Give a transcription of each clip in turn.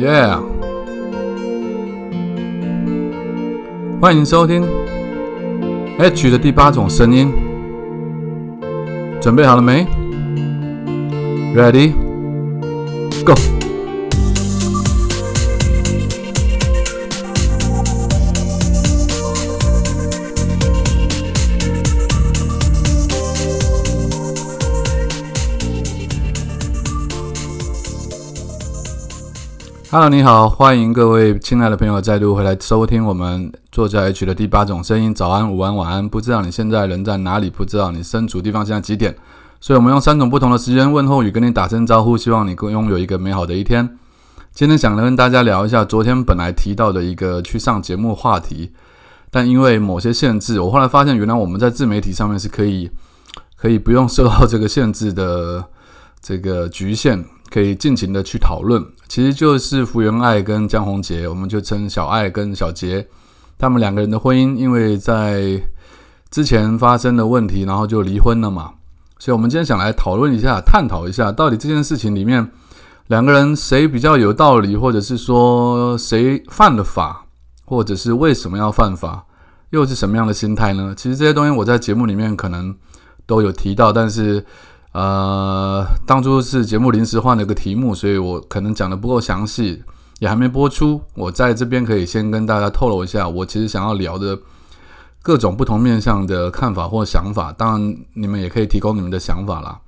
Yeah，欢迎收听 H 的第八种声音，准备好了没？Ready，Go。Hello，你好，欢迎各位亲爱的朋友再度回来收听我们作家 H 的第八种声音。早安、午安、晚安，不知道你现在人在哪里，不知道你身处地方现在几点，所以我们用三种不同的时间问候语跟你打声招呼，希望你够拥有一个美好的一天。今天想来跟大家聊一下昨天本来提到的一个去上节目话题，但因为某些限制，我后来发现原来我们在自媒体上面是可以可以不用受到这个限制的这个局限。可以尽情的去讨论，其实就是福原爱跟江宏杰，我们就称小爱跟小杰，他们两个人的婚姻，因为在之前发生的问题，然后就离婚了嘛。所以，我们今天想来讨论一下，探讨一下，到底这件事情里面，两个人谁比较有道理，或者是说谁犯了法，或者是为什么要犯法，又是什么样的心态呢？其实这些东西我在节目里面可能都有提到，但是。呃，当初是节目临时换了个题目，所以我可能讲的不够详细，也还没播出。我在这边可以先跟大家透露一下，我其实想要聊的各种不同面向的看法或想法。当然，你们也可以提供你们的想法啦。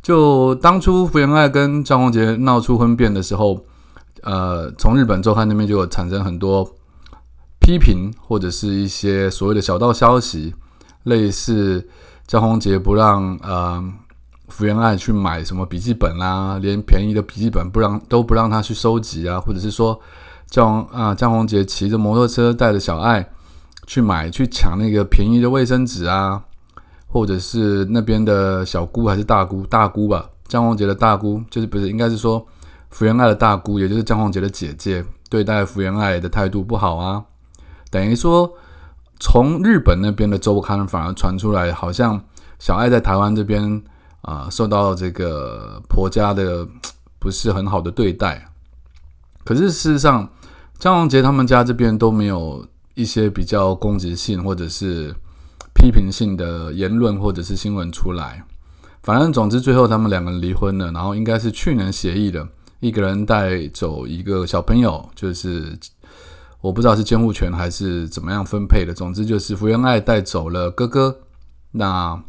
就当初福原爱跟张宏杰闹出婚变的时候，呃，从日本周刊那边就有产生很多批评，或者是一些所谓的小道消息，类似张宏杰不让呃。福原爱去买什么笔记本啦，连便宜的笔记本不让都不让他去收集啊，或者是说江啊江宏杰骑着摩托车带着小爱去买去抢那个便宜的卫生纸啊，或者是那边的小姑还是大姑大姑吧，江宏杰的大姑就是不是应该是说福原爱的大姑，也就是江宏杰的姐姐对待福原爱的态度不好啊，等于说从日本那边的周刊反而传出来，好像小爱在台湾这边。啊，受到这个婆家的 不是很好的对待，可是事实上，张王杰他们家这边都没有一些比较攻击性或者是批评性的言论或者是新闻出来。反正总之，最后他们两个人离婚了，然后应该是去年协议的，一个人带走一个小朋友，就是我不知道是监护权还是怎么样分配的。总之就是福原爱带走了哥哥，那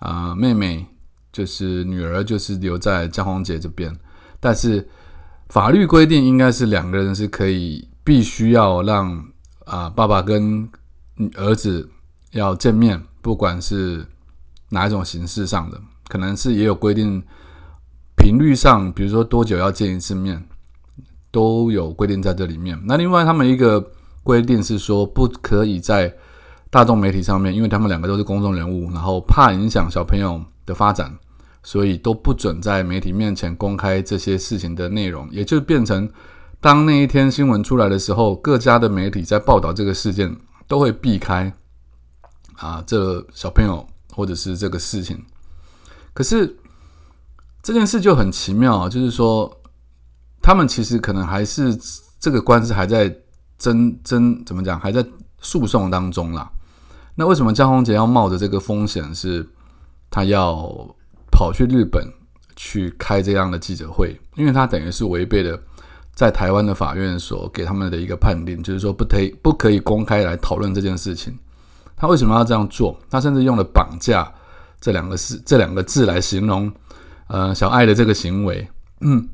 啊妹妹。就是女儿就是留在江宏杰这边，但是法律规定应该是两个人是可以必须要让啊爸爸跟儿子要见面，不管是哪一种形式上的，可能是也有规定频率上，比如说多久要见一次面，都有规定在这里面。那另外他们一个规定是说，不可以在大众媒体上面，因为他们两个都是公众人物，然后怕影响小朋友的发展。所以都不准在媒体面前公开这些事情的内容，也就变成当那一天新闻出来的时候，各家的媒体在报道这个事件都会避开啊，这小朋友或者是这个事情。可是这件事就很奇妙啊，就是说他们其实可能还是这个官司还在争争怎么讲，还在诉讼当中啦。那为什么江宏杰要冒着这个风险，是他要？跑去日本去开这样的记者会，因为他等于是违背了在台湾的法院所给他们的一个判定，就是说不可以不可以公开来讨论这件事情。他为什么要这样做？他甚至用了“绑架”这两个字这两个字来形容呃小爱的这个行为。嗯，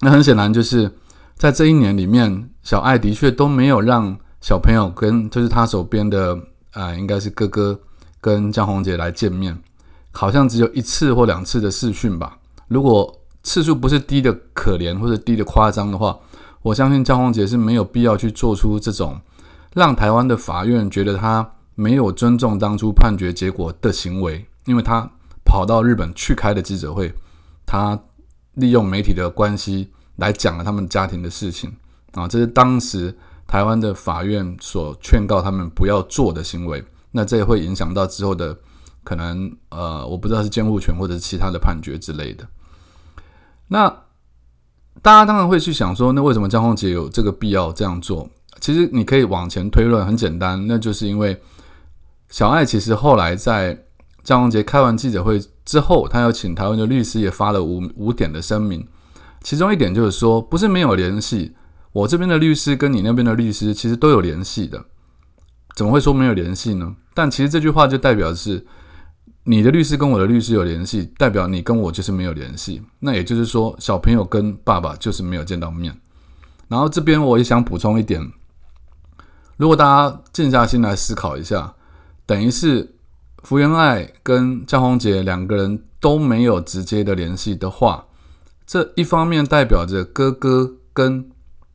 那很显然就是在这一年里面，小爱的确都没有让小朋友跟就是他手边的啊，应该是哥哥跟江宏杰来见面。好像只有一次或两次的试训吧。如果次数不是低的可怜或者低的夸张的话，我相信江宏杰是没有必要去做出这种让台湾的法院觉得他没有尊重当初判决结果的行为。因为他跑到日本去开的记者会，他利用媒体的关系来讲了他们家庭的事情啊，这是当时台湾的法院所劝告他们不要做的行为。那这也会影响到之后的。可能呃，我不知道是监护权或者是其他的判决之类的。那大家当然会去想说，那为什么江宏杰有这个必要这样做？其实你可以往前推论，很简单，那就是因为小爱其实后来在江宏杰开完记者会之后，他要请台湾的律师也发了五五点的声明，其中一点就是说，不是没有联系，我这边的律师跟你那边的律师其实都有联系的，怎么会说没有联系呢？但其实这句话就代表是。你的律师跟我的律师有联系，代表你跟我就是没有联系。那也就是说，小朋友跟爸爸就是没有见到面。然后这边我也想补充一点，如果大家静下心来思考一下，等于是福原爱跟江宏杰两个人都没有直接的联系的话，这一方面代表着哥哥跟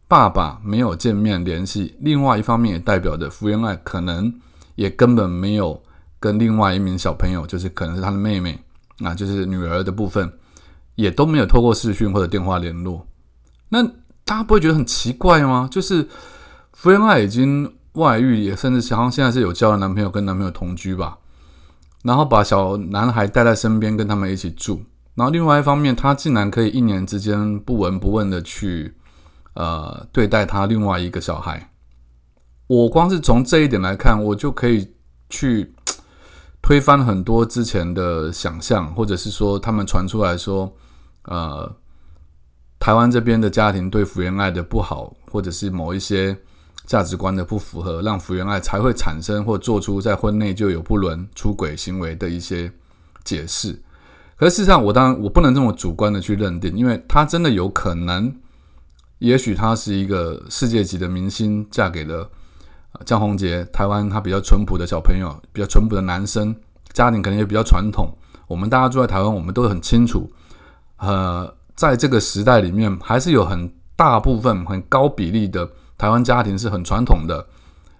爸爸没有见面联系，另外一方面也代表着福原爱可能也根本没有。跟另外一名小朋友，就是可能是他的妹妹，啊，就是女儿的部分，也都没有透过视讯或者电话联络。那大家不会觉得很奇怪吗？就是福原爱已经外遇，也甚至好像现在是有交了男朋友，跟男朋友同居吧。然后把小男孩带在身边，跟他们一起住。然后另外一方面，他竟然可以一年之间不闻不问的去呃对待他另外一个小孩。我光是从这一点来看，我就可以去。推翻很多之前的想象，或者是说他们传出来说，呃，台湾这边的家庭对福原爱的不好，或者是某一些价值观的不符合，让福原爱才会产生或做出在婚内就有不伦出轨行为的一些解释。可是事实上，我当然我不能这么主观的去认定，因为他真的有可能，也许他是一个世界级的明星，嫁给了。江宏杰，台湾他比较淳朴的小朋友，比较淳朴的男生，家庭可能也比较传统。我们大家住在台湾，我们都很清楚，呃，在这个时代里面，还是有很大部分、很高比例的台湾家庭是很传统的。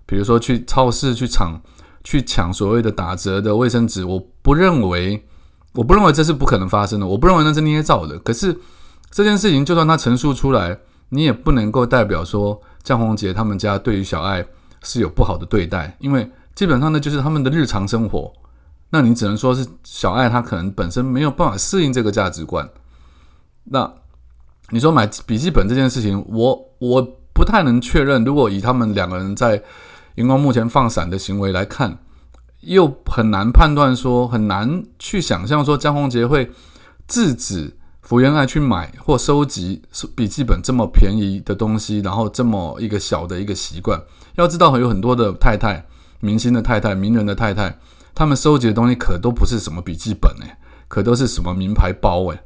比如说去超市去抢去抢所谓的打折的卫生纸，我不认为，我不认为这是不可能发生的，我不认为那是捏造的。可是这件事情，就算他陈述出来，你也不能够代表说江宏杰他们家对于小爱。是有不好的对待，因为基本上呢就是他们的日常生活，那你只能说是小爱他可能本身没有办法适应这个价值观。那你说买笔记本这件事情，我我不太能确认。如果以他们两个人在荧光幕前放闪的行为来看，又很难判断说，很难去想象说江宏杰会制止。福原爱去买或收集笔记本这么便宜的东西，然后这么一个小的一个习惯，要知道有很多的太太、明星的太太、名人的太太，他们收集的东西可都不是什么笔记本诶，可都是什么名牌包诶。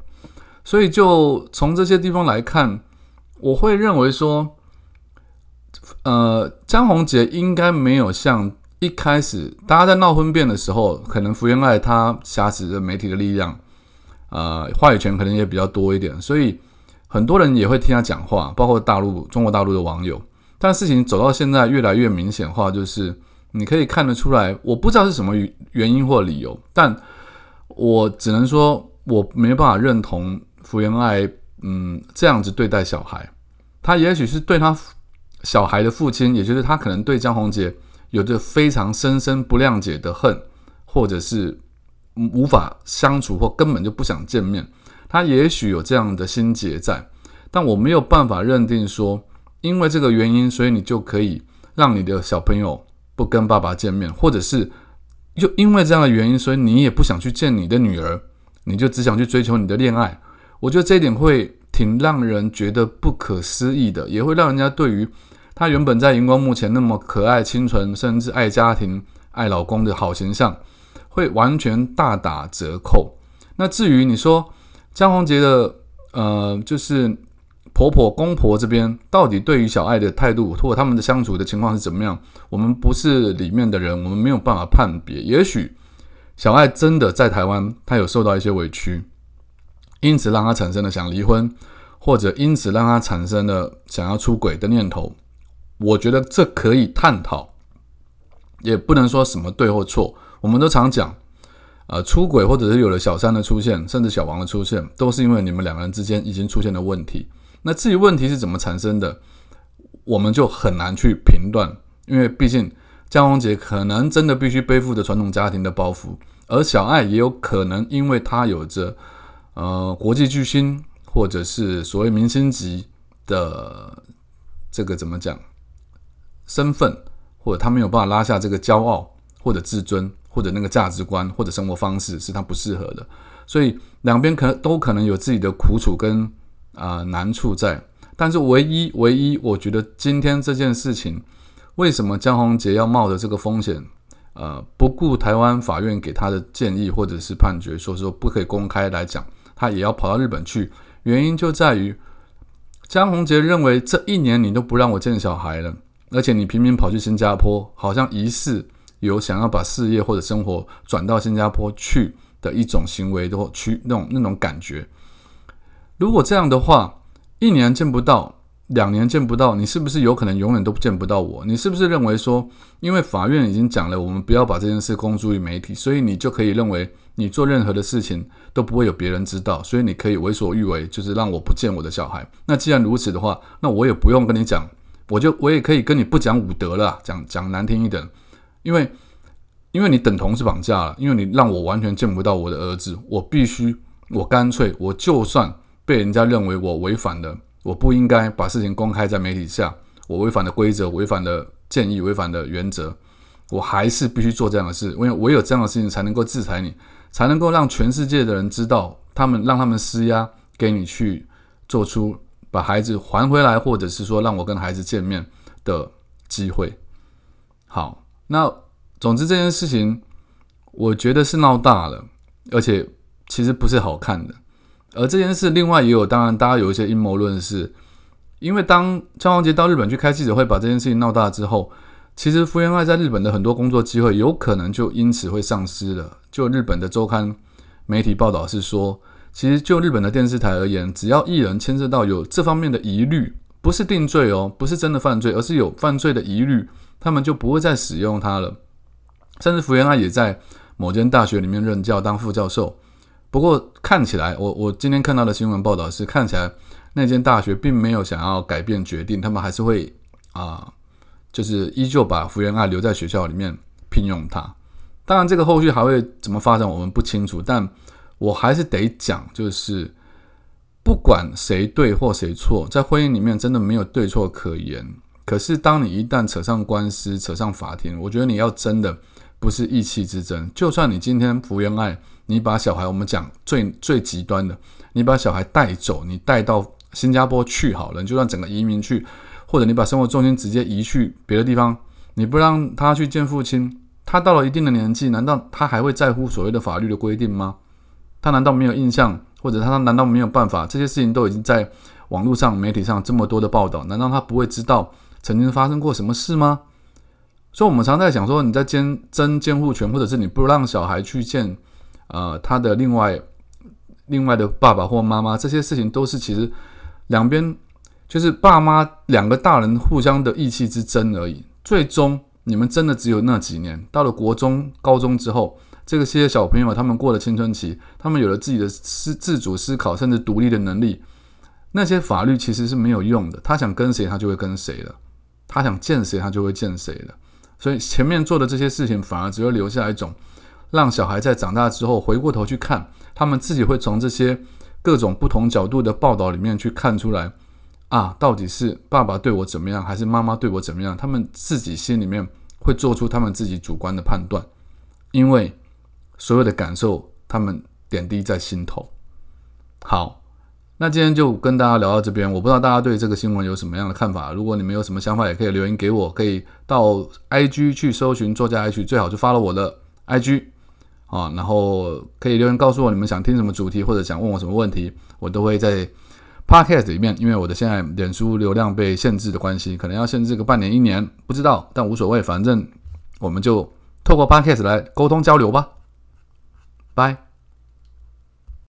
所以就从这些地方来看，我会认为说，呃，江宏杰应该没有像一开始大家在闹婚变的时候，可能福原爱她挟持着媒体的力量。呃，话语权可能也比较多一点，所以很多人也会听他讲话，包括大陆、中国大陆的网友。但事情走到现在越来越明显化，就是你可以看得出来，我不知道是什么原因或理由，但我只能说我没办法认同福原爱嗯这样子对待小孩。他也许是对他小孩的父亲，也就是他可能对江宏杰有着非常深深不谅解的恨，或者是。无法相处或根本就不想见面，他也许有这样的心结在，但我没有办法认定说，因为这个原因，所以你就可以让你的小朋友不跟爸爸见面，或者是就因为这样的原因，所以你也不想去见你的女儿，你就只想去追求你的恋爱。我觉得这一点会挺让人觉得不可思议的，也会让人家对于他原本在荧光幕前那么可爱、清纯，甚至爱家庭、爱老公的好形象。会完全大打折扣。那至于你说江宏杰的呃，就是婆婆公婆这边到底对于小爱的态度，或他们的相处的情况是怎么样？我们不是里面的人，我们没有办法判别。也许小爱真的在台湾，她有受到一些委屈，因此让她产生了想离婚，或者因此让她产生了想要出轨的念头。我觉得这可以探讨，也不能说什么对或错。我们都常讲，呃，出轨或者是有了小三的出现，甚至小王的出现，都是因为你们两个人之间已经出现了问题。那至于问题是怎么产生的，我们就很难去评断，因为毕竟江宏杰可能真的必须背负着传统家庭的包袱，而小爱也有可能因为他有着呃国际巨星或者是所谓明星级的这个怎么讲身份，或者他没有办法拉下这个骄傲，或者自尊，或者那个价值观，或者生活方式是他不适合的，所以两边可能都可能有自己的苦楚跟啊难处在。但是唯一唯一，我觉得今天这件事情，为什么江宏杰要冒着这个风险，呃，不顾台湾法院给他的建议或者是判决，说说不可以公开来讲，他也要跑到日本去？原因就在于江宏杰认为这一年你都不让我见小孩了，而且你频频跑去新加坡，好像疑似有想要把事业或者生活转到新加坡去的一种行为，都去那种那种感觉。如果这样的话，一年见不到，两年见不到，你是不是有可能永远都见不到我？你是不是认为说，因为法院已经讲了，我们不要把这件事公诸于媒体，所以你就可以认为你做任何的事情都不会有别人知道，所以你可以为所欲为，就是让我不见我的小孩。那既然如此的话，那我也不用跟你讲，我就我也可以跟你不讲武德了，讲讲难听一点，因为因为你等同是绑架了，因为你让我完全见不到我的儿子，我必须，我干脆，我就算。被人家认为我违反了，我不应该把事情公开在媒体下，我违反的规则、违反的建议、违反的原则，我还是必须做这样的事，因为唯有这样的事情才能够制裁你，才能够让全世界的人知道，他们让他们施压给你去做出把孩子还回来，或者是说让我跟孩子见面的机会。好，那总之这件事情，我觉得是闹大了，而且其实不是好看的。而这件事，另外也有，当然，大家有一些阴谋论，是因为当张宏杰到日本去开记者会，把这件事情闹大之后，其实福原爱在日本的很多工作机会，有可能就因此会丧失了。就日本的周刊媒体报道是说，其实就日本的电视台而言，只要艺人牵涉到有这方面的疑虑，不是定罪哦，不是真的犯罪，而是有犯罪的疑虑，他们就不会再使用他了。甚至福原爱也在某间大学里面任教当副教授。不过看起来，我我今天看到的新闻报道是，看起来那间大学并没有想要改变决定，他们还是会啊，就是依旧把福原爱留在学校里面聘用他。当然，这个后续还会怎么发展，我们不清楚。但我还是得讲，就是不管谁对或谁错，在婚姻里面真的没有对错可言。可是，当你一旦扯上官司、扯上法庭，我觉得你要争的不是意气之争。就算你今天福原爱。你把小孩，我们讲最最极端的，你把小孩带走，你带到新加坡去好了，你就算整个移民去，或者你把生活重心直接移去别的地方，你不让他去见父亲，他到了一定的年纪，难道他还会在乎所谓的法律的规定吗？他难道没有印象，或者他难道没有办法？这些事情都已经在网络上、媒体上这么多的报道，难道他不会知道曾经发生过什么事吗？所以，我们常在讲说，你在监争监护权，或者是你不让小孩去见。呃，他的另外另外的爸爸或妈妈，这些事情都是其实两边就是爸妈两个大人互相的意气之争而已。最终你们真的只有那几年，到了国中、高中之后，这个些小朋友他们过了青春期，他们有了自己的思自主思考甚至独立的能力，那些法律其实是没有用的。他想跟谁，他就会跟谁了；他想见谁，他就会见谁了。所以前面做的这些事情，反而只会留下一种。让小孩在长大之后回过头去看，他们自己会从这些各种不同角度的报道里面去看出来，啊，到底是爸爸对我怎么样，还是妈妈对我怎么样？他们自己心里面会做出他们自己主观的判断，因为所有的感受他们点滴在心头。好，那今天就跟大家聊到这边，我不知道大家对这个新闻有什么样的看法。如果你们有什么想法，也可以留言给我，可以到 I G 去搜寻作家 H，最好就发了我的 I G。啊，然后可以留言告诉我你们想听什么主题，或者想问我什么问题，我都会在 podcast 里面。因为我的现在脸书流量被限制的关系，可能要限制个半年一年，不知道，但无所谓，反正我们就透过 podcast 来沟通交流吧。拜。